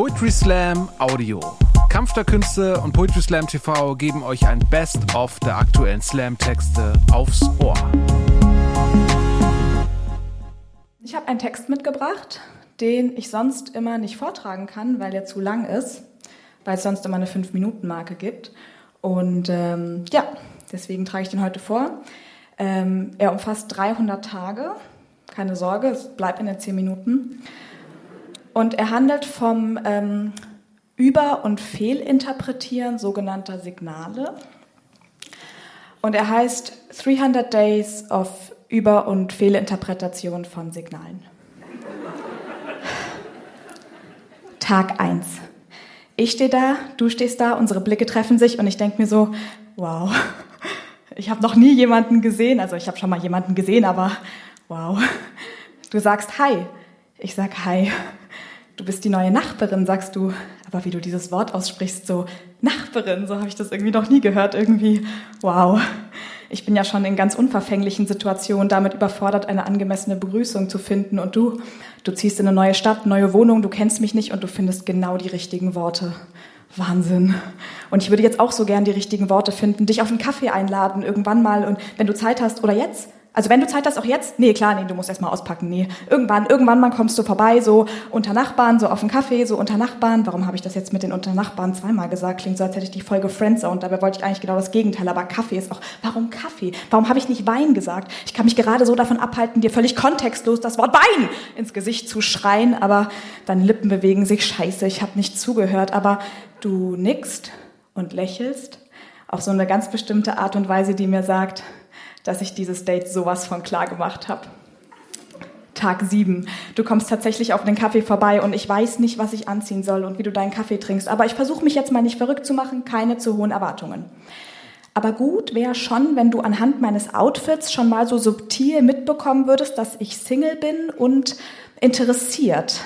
Poetry Slam Audio. Kampf der Künste und Poetry Slam TV geben euch ein Best-of der aktuellen Slam-Texte aufs Ohr. Ich habe einen Text mitgebracht, den ich sonst immer nicht vortragen kann, weil er zu lang ist, weil es sonst immer eine 5-Minuten-Marke gibt. Und ähm, ja, deswegen trage ich den heute vor. Ähm, er umfasst 300 Tage. Keine Sorge, es bleibt in den 10 Minuten. Und er handelt vom ähm, Über- und Fehlinterpretieren sogenannter Signale. Und er heißt 300 Days of Über- und Fehlinterpretation von Signalen. Tag 1. Ich stehe da, du stehst da, unsere Blicke treffen sich und ich denke mir so, wow, ich habe noch nie jemanden gesehen, also ich habe schon mal jemanden gesehen, aber wow. Du sagst Hi, ich sag Hi. Du bist die neue Nachbarin, sagst du. Aber wie du dieses Wort aussprichst, so Nachbarin, so habe ich das irgendwie noch nie gehört. Irgendwie, wow. Ich bin ja schon in ganz unverfänglichen Situationen damit überfordert, eine angemessene Begrüßung zu finden. Und du, du ziehst in eine neue Stadt, neue Wohnung, du kennst mich nicht und du findest genau die richtigen Worte. Wahnsinn. Und ich würde jetzt auch so gern die richtigen Worte finden, dich auf einen Kaffee einladen, irgendwann mal. Und wenn du Zeit hast oder jetzt, also wenn du Zeit hast, auch jetzt? Nee, klar, nee, du musst erst mal auspacken. Nee, irgendwann, irgendwann mal kommst du vorbei, so unter Nachbarn, so auf dem Kaffee, so unter Nachbarn. Warum habe ich das jetzt mit den unter Nachbarn zweimal gesagt? Klingt so, als hätte ich die Folge Friends und dabei wollte ich eigentlich genau das Gegenteil. Aber Kaffee ist auch, warum Kaffee? Warum habe ich nicht Wein gesagt? Ich kann mich gerade so davon abhalten, dir völlig kontextlos das Wort Wein ins Gesicht zu schreien, aber deine Lippen bewegen sich scheiße, ich habe nicht zugehört. Aber du nickst und lächelst auf so eine ganz bestimmte Art und Weise, die mir sagt, dass ich dieses Date sowas von klar gemacht habe. Tag sieben. Du kommst tatsächlich auf den Kaffee vorbei und ich weiß nicht, was ich anziehen soll und wie du deinen Kaffee trinkst. Aber ich versuche mich jetzt mal nicht verrückt zu machen, keine zu hohen Erwartungen. Aber gut wäre schon, wenn du anhand meines Outfits schon mal so subtil mitbekommen würdest, dass ich Single bin und interessiert.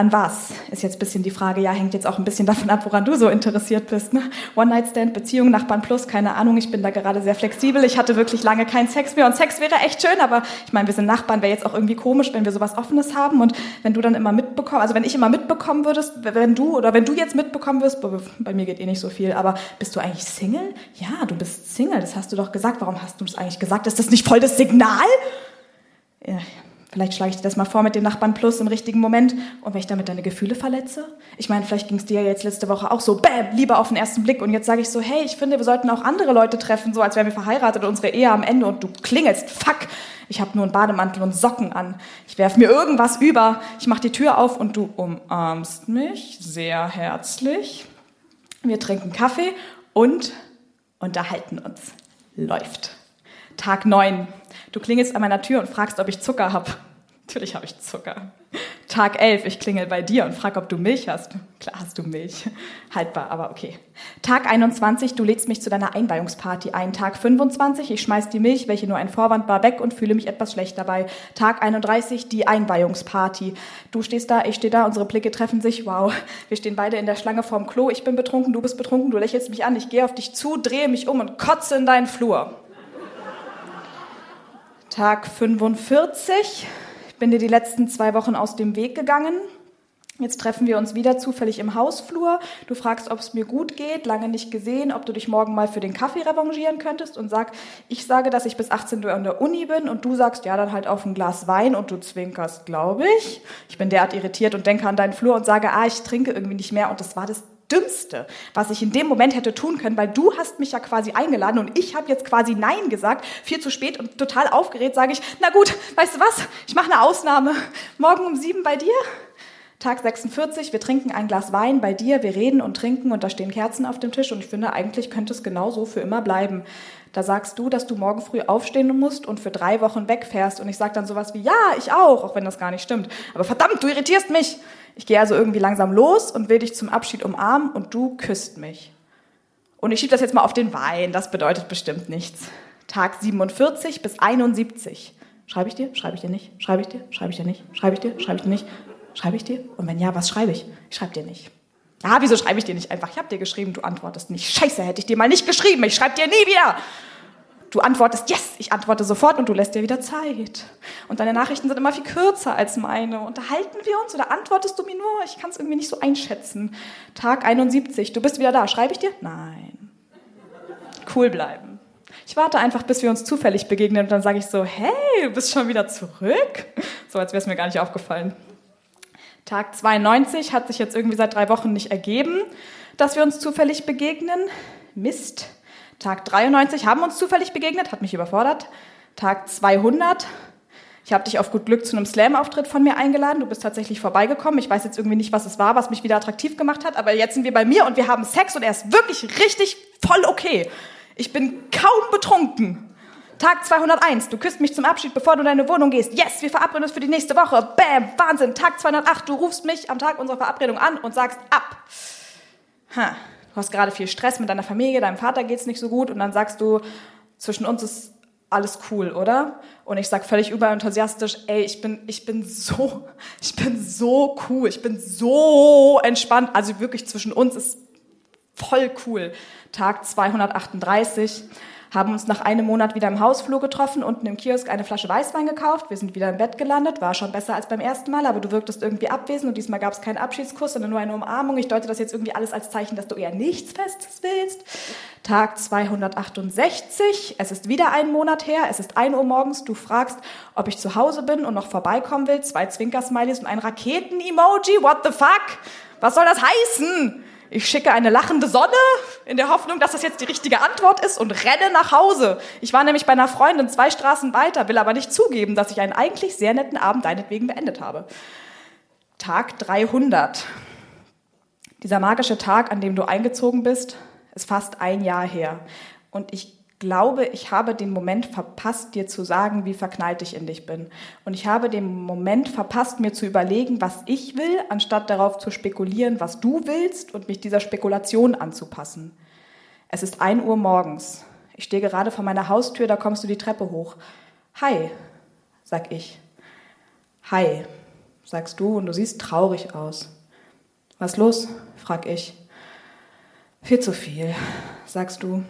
An was ist jetzt ein bisschen die Frage. Ja, hängt jetzt auch ein bisschen davon ab, woran du so interessiert bist. Ne? One-Night-Stand, Beziehung, Nachbarn plus, keine Ahnung. Ich bin da gerade sehr flexibel. Ich hatte wirklich lange keinen Sex mehr und Sex wäre echt schön, aber ich meine, wir sind Nachbarn, wäre jetzt auch irgendwie komisch, wenn wir sowas Offenes haben und wenn du dann immer mitbekommst, also wenn ich immer mitbekommen würdest, wenn du oder wenn du jetzt mitbekommen wirst, bei mir geht eh nicht so viel, aber bist du eigentlich Single? Ja, du bist Single, das hast du doch gesagt. Warum hast du das eigentlich gesagt? Ist das nicht voll das Signal? Ja, Vielleicht schlage ich dir das mal vor mit dem Nachbarn Plus im richtigen Moment. Und wenn ich damit deine Gefühle verletze? Ich meine, vielleicht ging es dir ja jetzt letzte Woche auch so, bäm, lieber auf den ersten Blick. Und jetzt sage ich so, hey, ich finde, wir sollten auch andere Leute treffen, so als wären wir verheiratet und unsere Ehe am Ende. Und du klingelst, fuck, ich habe nur einen Bademantel und Socken an. Ich werf mir irgendwas über. Ich mache die Tür auf und du umarmst mich sehr herzlich. Wir trinken Kaffee und unterhalten uns. Läuft. Tag neun. Du klingelst an meiner Tür und fragst, ob ich Zucker habe. Natürlich habe ich Zucker. Tag 11, ich klingel bei dir und frage, ob du Milch hast. Klar hast du Milch. Haltbar, aber okay. Tag 21, du legst mich zu deiner Einweihungsparty ein. Tag 25, ich schmeiß die Milch, welche nur ein Vorwand war, weg und fühle mich etwas schlecht dabei. Tag 31, die Einweihungsparty. Du stehst da, ich stehe da, unsere Blicke treffen sich. Wow, wir stehen beide in der Schlange vorm Klo. Ich bin betrunken, du bist betrunken, du lächelst mich an, ich gehe auf dich zu, drehe mich um und kotze in deinen Flur. Tag 45. Ich bin dir die letzten zwei Wochen aus dem Weg gegangen. Jetzt treffen wir uns wieder zufällig im Hausflur. Du fragst, ob es mir gut geht, lange nicht gesehen, ob du dich morgen mal für den Kaffee revanchieren könntest und sag, ich sage, dass ich bis 18 Uhr an der Uni bin und du sagst, ja, dann halt auf ein Glas Wein und du zwinkerst, glaube ich. Ich bin derart irritiert und denke an deinen Flur und sage, ah, ich trinke irgendwie nicht mehr und das war das Dümmste, was ich in dem Moment hätte tun können, weil du hast mich ja quasi eingeladen und ich habe jetzt quasi Nein gesagt, viel zu spät und total aufgeregt sage ich, na gut, weißt du was, ich mache eine Ausnahme. Morgen um sieben bei dir? Tag 46, wir trinken ein Glas Wein bei dir, wir reden und trinken und da stehen Kerzen auf dem Tisch und ich finde, eigentlich könnte es genau so für immer bleiben. Da sagst du, dass du morgen früh aufstehen musst und für drei Wochen wegfährst und ich sage dann sowas wie, ja, ich auch, auch wenn das gar nicht stimmt. Aber verdammt, du irritierst mich. Ich gehe also irgendwie langsam los und will dich zum Abschied umarmen und du küsst mich. Und ich schiebe das jetzt mal auf den Wein, das bedeutet bestimmt nichts. Tag 47 bis 71. Schreibe ich dir? Schreibe ich dir nicht? Schreibe ich dir? Schreibe ich dir nicht? Schreibe ich dir? Schreibe ich dir nicht? Schreibe ich dir? Und wenn ja, was schreibe ich? Ich schreibe dir nicht. Ah, wieso schreibe ich dir nicht einfach? Ich habe dir geschrieben, du antwortest nicht. Scheiße, hätte ich dir mal nicht geschrieben. Ich schreibe dir nie wieder. Du antwortest, yes, ich antworte sofort und du lässt dir wieder Zeit. Und deine Nachrichten sind immer viel kürzer als meine. Unterhalten wir uns oder antwortest du mir nur? Ich kann es irgendwie nicht so einschätzen. Tag 71, du bist wieder da. Schreibe ich dir? Nein. Cool bleiben. Ich warte einfach, bis wir uns zufällig begegnen und dann sage ich so, hey, du bist schon wieder zurück? So, als wäre es mir gar nicht aufgefallen. Tag 92 hat sich jetzt irgendwie seit drei Wochen nicht ergeben, dass wir uns zufällig begegnen. Mist. Tag 93 haben uns zufällig begegnet, hat mich überfordert. Tag 200. Ich habe dich auf gut Glück zu einem Slam-Auftritt von mir eingeladen. Du bist tatsächlich vorbeigekommen. Ich weiß jetzt irgendwie nicht, was es war, was mich wieder attraktiv gemacht hat, aber jetzt sind wir bei mir und wir haben Sex und er ist wirklich richtig voll okay. Ich bin kaum betrunken. Tag 201, du küsst mich zum Abschied, bevor du in deine Wohnung gehst. Yes, wir verabreden uns für die nächste Woche. Bam, Wahnsinn. Tag 208, du rufst mich am Tag unserer Verabredung an und sagst ab. Ha, du hast gerade viel Stress mit deiner Familie, deinem Vater geht's nicht so gut und dann sagst du, zwischen uns ist alles cool, oder? Und ich sag völlig überenthusiastisch, ey, ich bin, ich bin so, ich bin so cool, ich bin so entspannt. Also wirklich zwischen uns ist voll cool. Tag 238 haben uns nach einem Monat wieder im Hausflur getroffen, unten im Kiosk eine Flasche Weißwein gekauft. Wir sind wieder im Bett gelandet, war schon besser als beim ersten Mal, aber du wirktest irgendwie abwesend und diesmal gab es keinen Abschiedskuss, sondern nur eine Umarmung. Ich deute das jetzt irgendwie alles als Zeichen, dass du eher nichts Festes willst. Tag 268, es ist wieder ein Monat her, es ist 1 Uhr morgens, du fragst, ob ich zu Hause bin und noch vorbeikommen will, zwei Zwinker-Smileys und ein Raketen-Emoji, what the fuck? Was soll das heißen? Ich schicke eine lachende Sonne in der Hoffnung, dass das jetzt die richtige Antwort ist und renne nach Hause. Ich war nämlich bei einer Freundin zwei Straßen weiter, will aber nicht zugeben, dass ich einen eigentlich sehr netten Abend deinetwegen beendet habe. Tag 300. Dieser magische Tag, an dem du eingezogen bist, ist fast ein Jahr her. Und ich glaube, ich habe den Moment verpasst, dir zu sagen, wie verknallt ich in dich bin. Und ich habe den Moment verpasst, mir zu überlegen, was ich will, anstatt darauf zu spekulieren, was du willst und mich dieser Spekulation anzupassen. Es ist ein Uhr morgens. Ich stehe gerade vor meiner Haustür, da kommst du die Treppe hoch. Hi, sag ich. Hi, sagst du und du siehst traurig aus. Was los? frag ich. Viel zu viel, sagst du.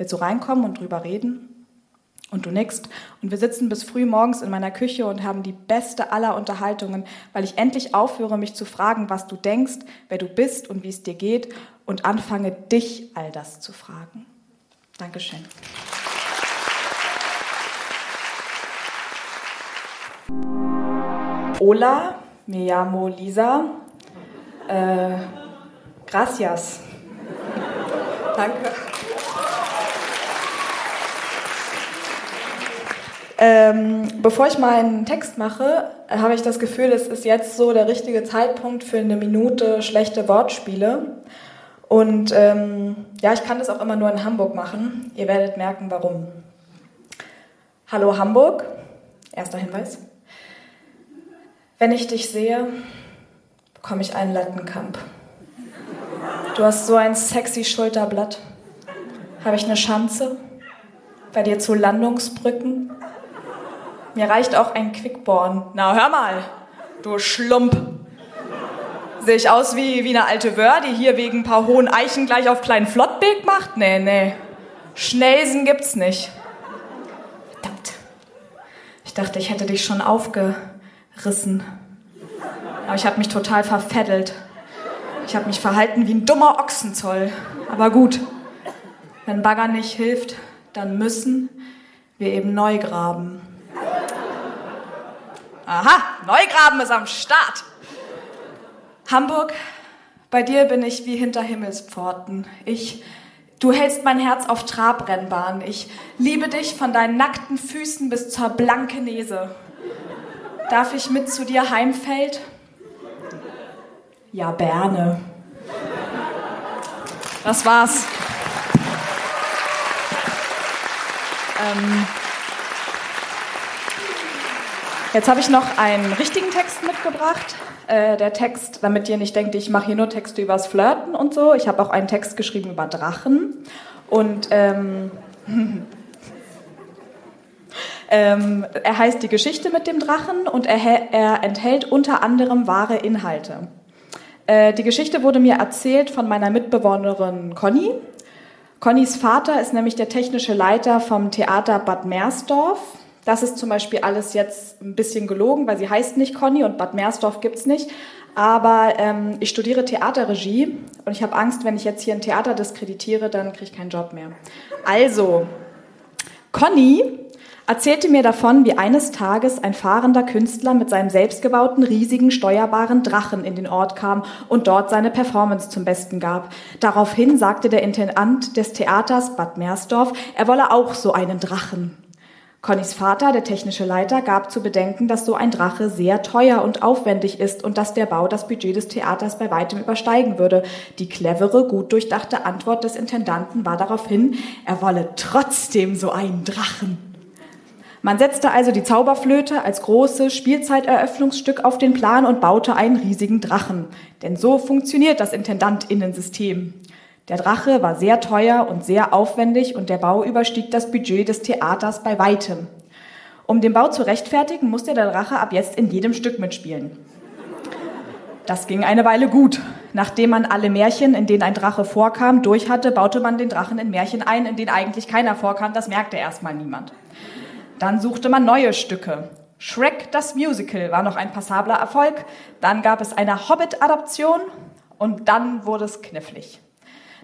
Willst du reinkommen und drüber reden? Und du nickst. Und wir sitzen bis früh morgens in meiner Küche und haben die beste aller Unterhaltungen, weil ich endlich aufhöre, mich zu fragen, was du denkst, wer du bist und wie es dir geht und anfange, dich all das zu fragen. Dankeschön. Hola, me llamo Lisa. Äh, gracias. Danke. Ähm, bevor ich meinen Text mache, habe ich das Gefühl, es ist jetzt so der richtige Zeitpunkt für eine Minute schlechte Wortspiele. Und ähm, ja, ich kann das auch immer nur in Hamburg machen. Ihr werdet merken, warum. Hallo Hamburg, erster Hinweis. Wenn ich dich sehe, bekomme ich einen Lattenkamp. Du hast so ein sexy Schulterblatt. Habe ich eine Schanze? Bei dir zu Landungsbrücken? Mir reicht auch ein Quickborn. Na, hör mal, du Schlump. Sehe ich aus wie, wie eine alte Wör, die hier wegen ein paar hohen Eichen gleich auf kleinen Flottbeek macht? Nee, nee. Schnellsen gibt's nicht. Verdammt. Ich dachte, ich hätte dich schon aufgerissen. Aber ich habe mich total verfeddelt. Ich habe mich verhalten wie ein dummer Ochsenzoll. Aber gut, wenn Bagger nicht hilft, dann müssen wir eben neu graben. Aha, Neugraben ist am Start. Hamburg, bei dir bin ich wie hinter Himmelspforten. Ich, du hältst mein Herz auf Trabrennbahn. Ich liebe dich von deinen nackten Füßen bis zur blanken Nese. Darf ich mit zu dir heimfeld? Ja, Berne. Das war's. Ähm, Jetzt habe ich noch einen richtigen Text mitgebracht. Äh, der Text, damit ihr nicht denkt, ich mache hier nur Texte übers Flirten und so. Ich habe auch einen Text geschrieben über Drachen. Und ähm, ähm, er heißt Die Geschichte mit dem Drachen und er, er enthält unter anderem wahre Inhalte. Äh, die Geschichte wurde mir erzählt von meiner Mitbewohnerin Conny. Connys Vater ist nämlich der technische Leiter vom Theater Bad Meersdorf. Das ist zum Beispiel alles jetzt ein bisschen gelogen, weil sie heißt nicht Conny und Bad Meersdorf gibt's nicht. Aber ähm, ich studiere Theaterregie und ich habe Angst, wenn ich jetzt hier ein Theater diskreditiere, dann kriege ich keinen Job mehr. Also, Conny erzählte mir davon, wie eines Tages ein fahrender Künstler mit seinem selbstgebauten, riesigen, steuerbaren Drachen in den Ort kam und dort seine Performance zum Besten gab. Daraufhin sagte der Intendant des Theaters Bad Meersdorf, er wolle auch so einen Drachen. Connys Vater, der technische Leiter, gab zu bedenken, dass so ein Drache sehr teuer und aufwendig ist und dass der Bau das Budget des Theaters bei weitem übersteigen würde. Die clevere, gut durchdachte Antwort des Intendanten war daraufhin, er wolle trotzdem so einen Drachen. Man setzte also die Zauberflöte als großes Spielzeiteröffnungsstück auf den Plan und baute einen riesigen Drachen. Denn so funktioniert das Intendantinnensystem. Der Drache war sehr teuer und sehr aufwendig und der Bau überstieg das Budget des Theaters bei weitem. Um den Bau zu rechtfertigen, musste der Drache ab jetzt in jedem Stück mitspielen. Das ging eine Weile gut. Nachdem man alle Märchen, in denen ein Drache vorkam, durch hatte, baute man den Drachen in Märchen ein, in denen eigentlich keiner vorkam. Das merkte erstmal niemand. Dann suchte man neue Stücke. Shrek das Musical war noch ein passabler Erfolg. Dann gab es eine Hobbit-Adaption und dann wurde es knifflig.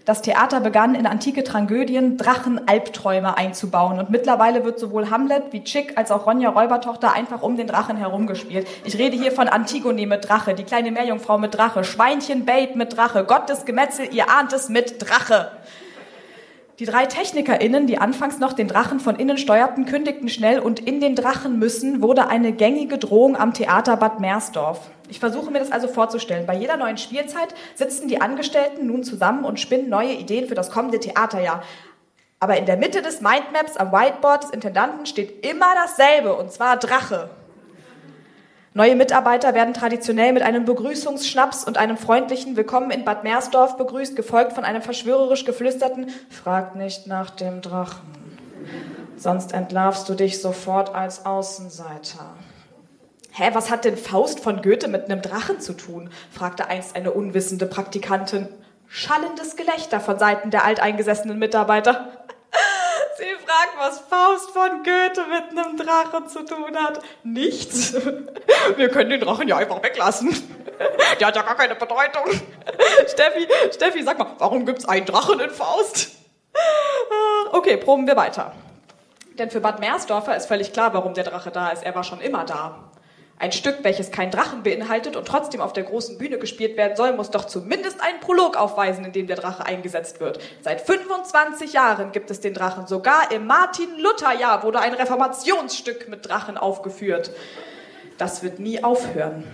Das Theater begann in antike Tragödien Drachen-Albträume einzubauen und mittlerweile wird sowohl Hamlet wie Chick als auch Ronja Räubertochter einfach um den Drachen herumgespielt. Ich rede hier von Antigone mit Drache, die kleine Meerjungfrau mit Drache, Schweinchen Babe mit Drache, Gottes Gemetzel, ihr ahnt es mit Drache. Die drei TechnikerInnen, die anfangs noch den Drachen von innen steuerten, kündigten schnell und in den Drachen müssen wurde eine gängige Drohung am Theater Bad Meersdorf. Ich versuche mir das also vorzustellen. Bei jeder neuen Spielzeit sitzen die Angestellten nun zusammen und spinnen neue Ideen für das kommende Theaterjahr. Aber in der Mitte des Mindmaps am Whiteboard des Intendanten steht immer dasselbe, und zwar Drache. Neue Mitarbeiter werden traditionell mit einem Begrüßungsschnaps und einem freundlichen Willkommen in Bad Meersdorf begrüßt, gefolgt von einem verschwörerisch geflüsterten Frag nicht nach dem Drachen, sonst entlarvst du dich sofort als Außenseiter. Hä, was hat denn Faust von Goethe mit einem Drachen zu tun? fragte einst eine unwissende Praktikantin. Schallendes Gelächter von Seiten der alteingesessenen Mitarbeiter. Sie fragt, was Faust von Goethe mit einem Drachen zu tun hat. Nichts. Wir können den Drachen ja einfach weglassen. Der hat ja gar keine Bedeutung. Steffi, Steffi, sag mal, warum gibt's einen Drachen in Faust? Okay, proben wir weiter. Denn für Bad Meersdorfer ist völlig klar, warum der Drache da ist. Er war schon immer da. Ein Stück, welches keinen Drachen beinhaltet und trotzdem auf der großen Bühne gespielt werden soll, muss doch zumindest einen Prolog aufweisen, in dem der Drache eingesetzt wird. Seit 25 Jahren gibt es den Drachen. Sogar im Martin-Luther-Jahr wurde ein Reformationsstück mit Drachen aufgeführt. Das wird nie aufhören.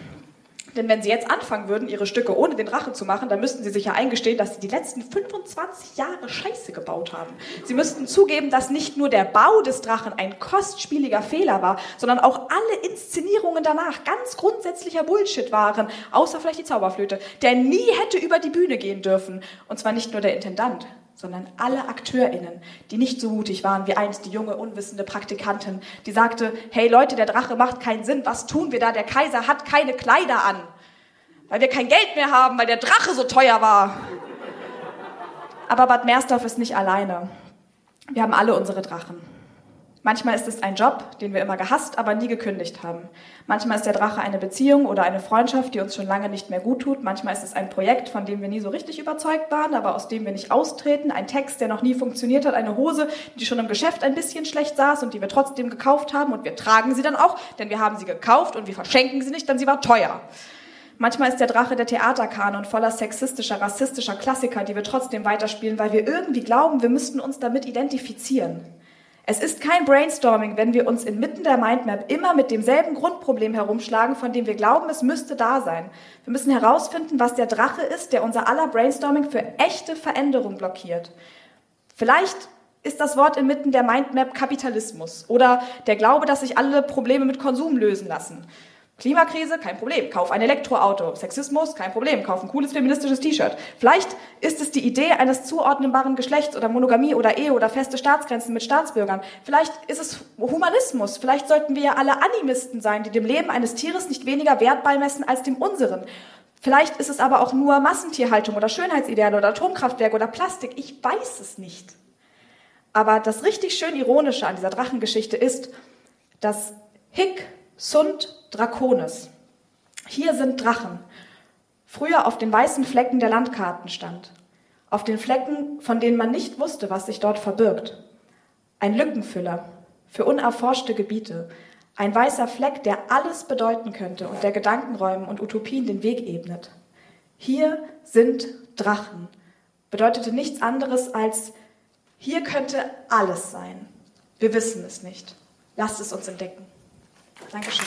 Denn wenn sie jetzt anfangen würden, ihre Stücke ohne den Drache zu machen, dann müssten sie sich ja eingestehen, dass sie die letzten 25 Jahre Scheiße gebaut haben. Sie müssten zugeben, dass nicht nur der Bau des Drachen ein kostspieliger Fehler war, sondern auch alle Inszenierungen danach ganz grundsätzlicher Bullshit waren, außer vielleicht die Zauberflöte, der nie hätte über die Bühne gehen dürfen. Und zwar nicht nur der Intendant, sondern alle AkteurInnen, die nicht so mutig waren wie einst die junge, unwissende Praktikantin, die sagte, hey Leute, der Drache macht keinen Sinn, was tun wir da? Der Kaiser hat keine Kleider an, weil wir kein Geld mehr haben, weil der Drache so teuer war. Aber Bad Meersdorf ist nicht alleine. Wir haben alle unsere Drachen. Manchmal ist es ein Job, den wir immer gehasst, aber nie gekündigt haben. Manchmal ist der Drache eine Beziehung oder eine Freundschaft, die uns schon lange nicht mehr gut tut. Manchmal ist es ein Projekt, von dem wir nie so richtig überzeugt waren, aber aus dem wir nicht austreten. Ein Text, der noch nie funktioniert hat. Eine Hose, die schon im Geschäft ein bisschen schlecht saß und die wir trotzdem gekauft haben. Und wir tragen sie dann auch, denn wir haben sie gekauft und wir verschenken sie nicht, denn sie war teuer. Manchmal ist der Drache der Theaterkanon voller sexistischer, rassistischer Klassiker, die wir trotzdem weiterspielen, weil wir irgendwie glauben, wir müssten uns damit identifizieren. Es ist kein Brainstorming, wenn wir uns inmitten der Mindmap immer mit demselben Grundproblem herumschlagen, von dem wir glauben, es müsste da sein. Wir müssen herausfinden, was der Drache ist, der unser aller Brainstorming für echte Veränderung blockiert. Vielleicht ist das Wort inmitten der Mindmap Kapitalismus oder der Glaube, dass sich alle Probleme mit Konsum lösen lassen. Klimakrise, kein Problem, kauf ein Elektroauto. Sexismus, kein Problem, kauf ein cooles feministisches T-Shirt. Vielleicht ist es die Idee eines zuordnenbaren Geschlechts oder Monogamie oder Ehe oder feste Staatsgrenzen mit Staatsbürgern. Vielleicht ist es Humanismus. Vielleicht sollten wir ja alle Animisten sein, die dem Leben eines Tieres nicht weniger Wert beimessen als dem unseren. Vielleicht ist es aber auch nur Massentierhaltung oder Schönheitsideale oder Atomkraftwerk oder Plastik. Ich weiß es nicht. Aber das richtig schön Ironische an dieser Drachengeschichte ist, dass Hic sunt Draconis. Hier sind Drachen. Früher auf den weißen Flecken der Landkarten stand. Auf den Flecken, von denen man nicht wusste, was sich dort verbirgt. Ein Lückenfüller für unerforschte Gebiete. Ein weißer Fleck, der alles bedeuten könnte und der Gedankenräumen und Utopien den Weg ebnet. Hier sind Drachen. Bedeutete nichts anderes als, hier könnte alles sein. Wir wissen es nicht. Lasst es uns entdecken. Dankeschön.